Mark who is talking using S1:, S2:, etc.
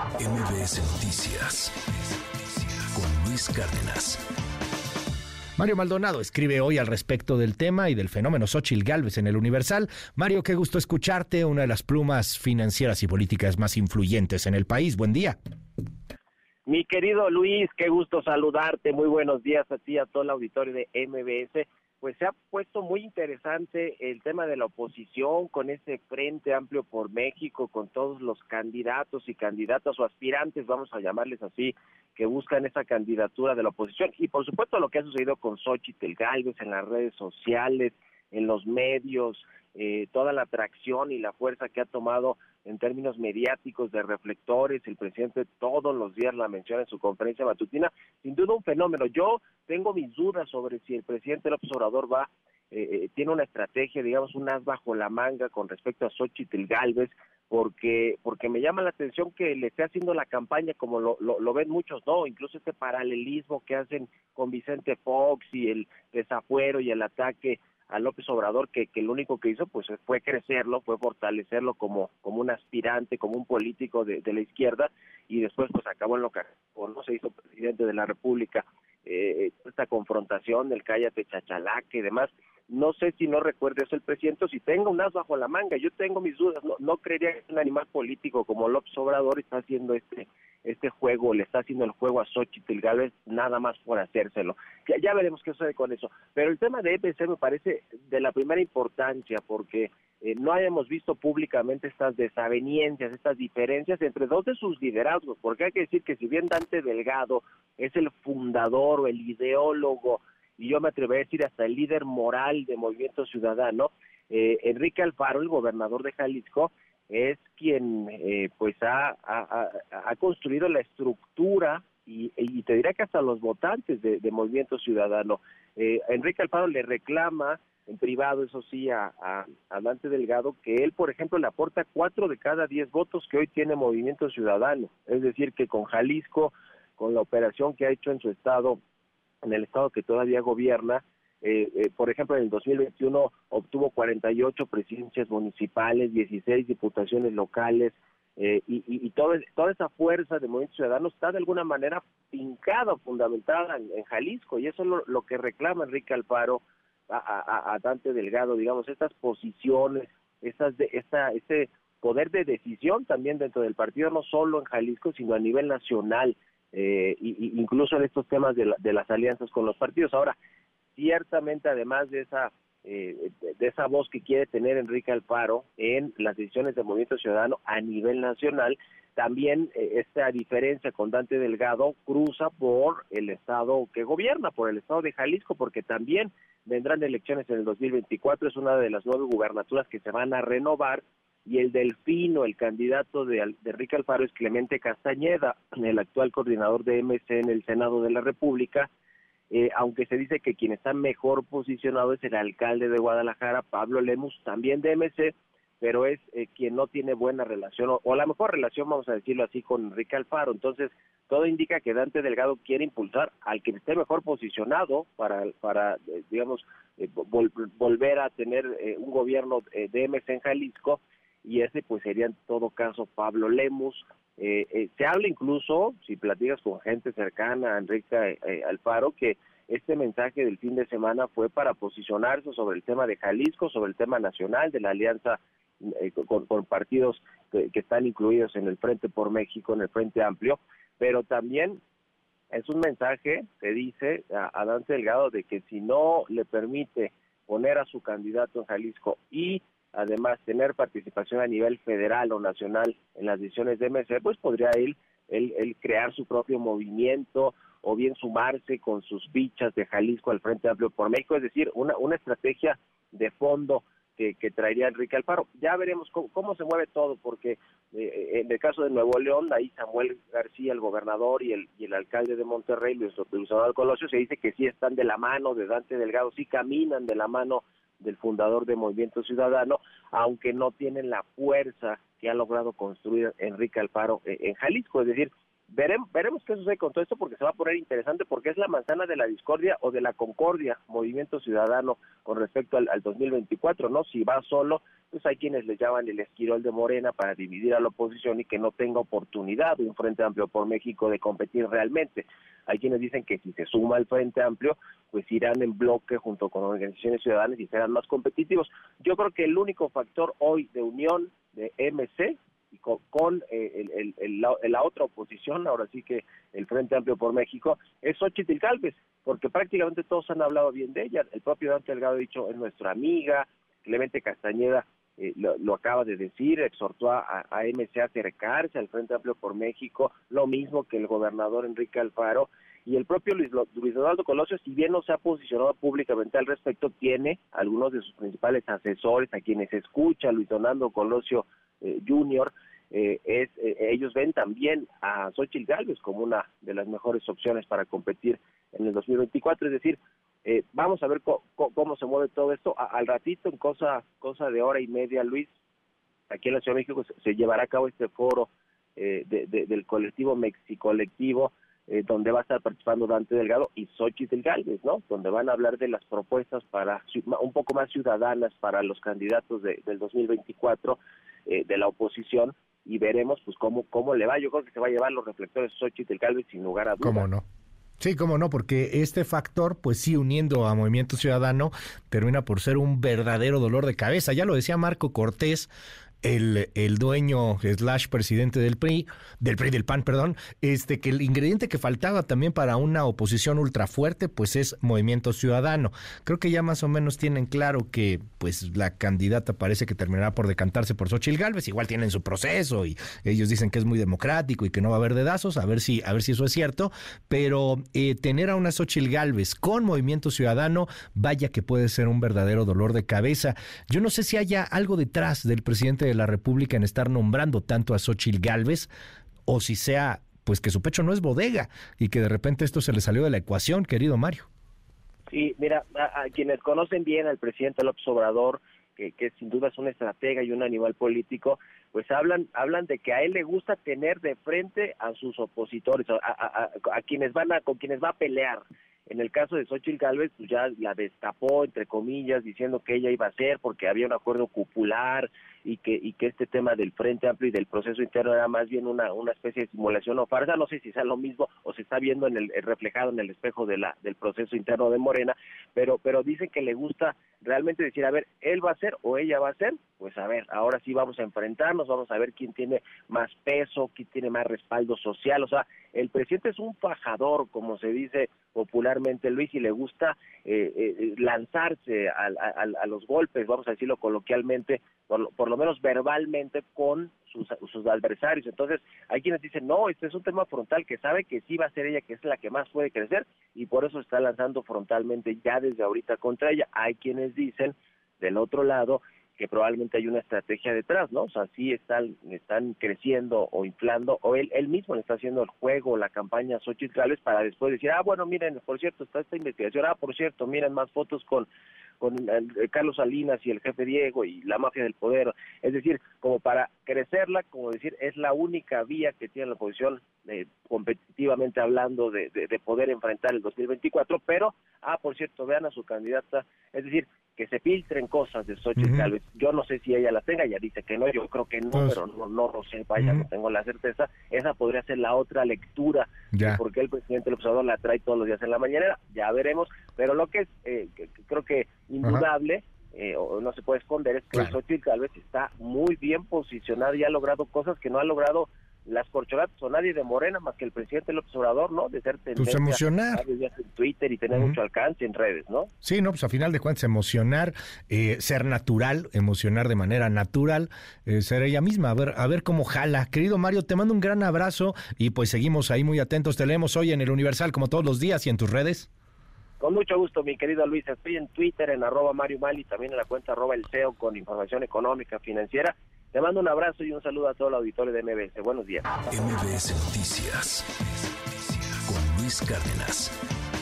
S1: MBS Noticias con Luis Cárdenas.
S2: Mario Maldonado escribe hoy al respecto del tema y del fenómeno Xochitl Galvez en el Universal. Mario, qué gusto escucharte, una de las plumas financieras y políticas más influyentes en el país. Buen día.
S3: Mi querido Luis, qué gusto saludarte. Muy buenos días a ti, a todo el auditorio de MBS pues se ha puesto muy interesante el tema de la oposición con ese Frente Amplio por México, con todos los candidatos y candidatas o aspirantes, vamos a llamarles así, que buscan esa candidatura de la oposición. Y por supuesto lo que ha sucedido con Xochitl Galvez en las redes sociales, en los medios, eh, toda la atracción y la fuerza que ha tomado en términos mediáticos de reflectores, el presidente todos los días la menciona en su conferencia matutina, sin duda un fenómeno. Yo tengo mis dudas sobre si el presidente López Obrador va, eh, eh, tiene una estrategia, digamos, un as bajo la manga con respecto a Xochitl Galvez, porque porque me llama la atención que le esté haciendo la campaña como lo, lo, ven muchos, ¿no? Incluso este paralelismo que hacen con Vicente Fox y el desafuero y el ataque a López Obrador que, que lo único que hizo pues fue crecerlo, fue fortalecerlo como, como un aspirante, como un político de, la izquierda y después pues acabó en lo que no se hizo presidente de la República, eh, esta confrontación del cállate chachalaque y demás. No sé si no recuerde eso el presidente, si tenga un as bajo la manga, yo tengo mis dudas, no, no creería que un animal político como López Obrador está haciendo este este juego, le está haciendo el juego a Xochitl Gálvez nada más por hacérselo. Ya, ya veremos qué sucede con eso. Pero el tema de EPC me parece de la primera importancia porque eh, no hayamos visto públicamente estas desavenencias, estas diferencias entre dos de sus liderazgos, porque hay que decir que si bien Dante Delgado es el fundador o el ideólogo, y yo me atrevería a decir hasta el líder moral de Movimiento Ciudadano, eh, Enrique Alfaro, el gobernador de Jalisco, es quien eh, pues ha, construido la estructura y, y, te diré que hasta los votantes de, Movimiento Ciudadano. Eh, Enrique Alfaro le reclama en privado, eso sí, a, a, Dante Delgado, que él, por ejemplo, le aporta cuatro de cada diez votos que hoy tiene Movimiento Ciudadano. Es decir, que con Jalisco, con la operación que ha hecho en su estado, en el estado que todavía gobierna, eh, eh, por ejemplo, en el 2021 obtuvo 48 presidencias municipales, 16 diputaciones locales, eh, y, y, toda esa fuerza de Movimiento Ciudadano está de alguna manera fincada, fundamentada en, Jalisco, y eso es lo, que reclama Enrique Alfaro a, Dante Delgado, digamos, estas posiciones, estas de, esta, este poder de decisión también dentro del partido, no solo en Jalisco, sino a nivel nacional, eh, y, incluso en estos temas de, de las alianzas con los partidos. Ahora, ciertamente además de esa eh, de esa voz que quiere tener Enrique Alfaro en las decisiones del Movimiento Ciudadano a nivel nacional, también eh, esta diferencia con Dante Delgado cruza por el estado que gobierna, por el estado de Jalisco, porque también vendrán elecciones en el 2024, es una de las nueve gubernaturas que se van a renovar y el delfino, el candidato de, de Enrique Alfaro es Clemente Castañeda, el actual coordinador de MC en el Senado de la República, eh, aunque se dice que quien está mejor posicionado es el alcalde de Guadalajara, Pablo Lemus, también de MC, pero es eh, quien no tiene buena relación, o, la mejor relación, vamos a decirlo así, con Enrique Alfaro. Entonces, todo indica que Dante Delgado quiere impulsar al que esté mejor posicionado para, para eh, digamos, volver a tener un gobierno de MC en Jalisco, y ese pues sería en todo caso Pablo Lemus. Eh, eh, se habla incluso, si platicas con gente cercana a Enrique eh, Alfaro, que este mensaje del fin de semana fue para posicionarse sobre el tema de Jalisco, sobre el tema nacional, de la alianza con, partidos que, están incluidos en el Frente por México, en el Frente Amplio, pero también es un mensaje que dice a, a Dante de que si no le permite poner a su candidato en Jalisco y además tener participación a nivel federal o nacional en las decisiones de MC, pues podría él, él, crear su propio movimiento o bien sumarse con sus fichas de Jalisco al Frente Amplio por México, es decir, una, una estrategia de fondo que, que traería Enrique Alfaro. Ya veremos cómo, se mueve todo, porque eh, en el caso de Nuevo León, ahí Samuel García, el gobernador, y el, y el alcalde de Monterrey, Luis Donaldo Colosio, se dice que sí están de la mano de Dante Delgado, sí caminan de la mano del fundador de Movimiento Ciudadano, aunque no tienen la fuerza que ha logrado construir Enrique Alfaro eh, en Jalisco. Es decir, veremos, veremos qué sucede con todo esto porque se va a poner interesante porque es la manzana de la discordia o de la concordia, Movimiento Ciudadano, con respecto al, al 2024, ¿no? Si va solo, pues hay quienes le llaman el esquirol de Morena para dividir a la oposición y que no tenga oportunidad un Frente Amplio por México de competir realmente. Hay quienes dicen que si se suma al Frente Amplio, pues irán en bloque junto con organizaciones ciudadanas y serán más competitivos. Yo creo que el único factor hoy de unión de MC con, eh, el, la, otra oposición, ahora sí que el Frente Amplio por México, es Xochitl Galvez, porque prácticamente todos han hablado bien de ella. El propio Dante Delgado ha dicho, es nuestra amiga, Clemente Castañeda eh, lo, acaba de decir, exhortó a, a MC a acercarse al Frente Amplio por México, lo mismo que el gobernador Enrique Alfaro, y el propio Luis, Luis Donaldo Colosio, si bien no se ha posicionado públicamente al respecto, tiene algunos de sus principales asesores a quienes escucha Luis Donaldo Colosio Junior, eh, es, eh, ellos ven también a Xochitl Gálvez como una de las mejores opciones para competir en el 2024, es decir, vamos a ver cómo se mueve todo esto. al ratito, en cosa, cosa de hora y media, Luis, aquí en la Ciudad de México se, llevará a cabo este foro del colectivo Mexicolectivo, eh, donde va a estar participando Dante Delgado y Xochitl Galvez, ¿no? Donde van a hablar de las propuestas para un poco más ciudadanas para los candidatos de, del 2024 eh, de la oposición y veremos pues cómo cómo le va. Yo creo que se va a llevar los reflectores Xochitl Galvez sin lugar a dudas.
S2: ¿Cómo no? Sí, cómo no, porque este factor, pues sí, uniendo a Movimiento Ciudadano, termina por ser un verdadero dolor de cabeza. Ya lo decía Marco Cortés el, el, dueño slash presidente del PRI, del PRI del PAN, perdón, este que el ingrediente que faltaba también para una oposición ultra fuerte, pues es Movimiento Ciudadano. Creo que ya más o menos tienen claro que pues la candidata parece que terminará por decantarse por Xochil Gálvez, igual tienen su proceso y ellos dicen que es muy democrático y que no va a haber dedazos, a ver si, a ver si eso es cierto, pero eh, tener a una Xochil Gálvez con Movimiento Ciudadano, vaya que puede ser un verdadero dolor de cabeza. Yo no sé si haya algo detrás del presidente de la República en estar nombrando tanto a Xochil Gálvez o si sea pues que su pecho no es bodega y que de repente esto se le salió de la ecuación, querido Mario.
S3: Sí, mira, a, quienes conocen bien al presidente López Obrador, que, que, sin duda es un estratega y un animal político, pues hablan hablan de que a él le gusta tener de frente a sus opositores, a, a, a quienes van a con quienes va a pelear. En el caso de Xochitl Gálvez, pues ya la destapó, entre comillas, diciendo que ella iba a ser porque había un acuerdo cupular y que y este tema del Frente Amplio y del proceso interno era más bien una, especie de simulación o farsa. No sé si sea lo mismo o se está viendo en el, reflejado en el espejo de la del proceso interno de Morena, pero pero dicen que le gusta realmente decir, a ver, él va a ser o ella va a ser, pues a ver, ahora sí vamos a enfrentarnos, vamos a ver quién tiene más peso, quién tiene más respaldo social, o sea, el presidente es un fajador, como se dice popularmente Luis, y le gusta eh, eh, lanzarse a, a, los golpes, vamos a decirlo coloquialmente, por, por lo menos verbalmente, con sus, sus, adversarios. Entonces, hay quienes dicen, no, este es un tema frontal que sabe que sí va a ser ella, que es la que más puede crecer, y por eso está lanzando frontalmente ya desde ahorita contra ella. Hay quienes dicen, del otro lado, que probablemente hay una estrategia detrás, ¿no? O sea, sí están, están creciendo o inflando, o él, él mismo le está haciendo el juego, la campaña Xochitl Gálvez para después decir, ah, bueno, miren, por cierto, está esta investigación, ah, por cierto, miren más fotos con con Carlos Salinas y el jefe Diego y la mafia del poder, es decir, como para crecerla, como decir, es la única vía que tiene la oposición eh, competitivamente hablando de, de, poder enfrentar el 2024, pero, ah, por cierto, vean a su candidata, es decir, que se filtren cosas de Xochitl uh Yo no sé si ella las tenga, ella dice que no, yo creo que no, pero no, no lo sé, vaya, no tengo la certeza. Esa podría ser la otra lectura, porque el presidente del observador la trae todos los días en la mañanera, ya veremos, pero lo que es, eh, creo que indudable, eh, o no se puede esconder, es que claro. Xochitl Galvez está muy bien posicionado y ha logrado cosas que no ha logrado las corcholatas o nadie de Morena más que el presidente López Obrador, ¿no? De ser
S2: pues emocionar.
S3: en Twitter y tener mucho alcance en redes, ¿no?
S2: Sí, no, pues a final de cuentas emocionar, eh, ser natural, emocionar de manera natural, eh, ser ella misma, a ver, a ver cómo jala. Querido Mario, te mando un gran abrazo y pues seguimos ahí muy atentos. Te leemos hoy en el Universal como todos los días y en tus redes.
S3: Con mucho gusto, mi querido Luis. Estoy en Twitter, en arroba Mario Mali, también en la cuenta arroba el CEO con información económica, financiera. Te mando un abrazo y un saludo a todo el auditorio de MBS. Buenos días.
S1: MBS Noticias con Luis Cárdenas.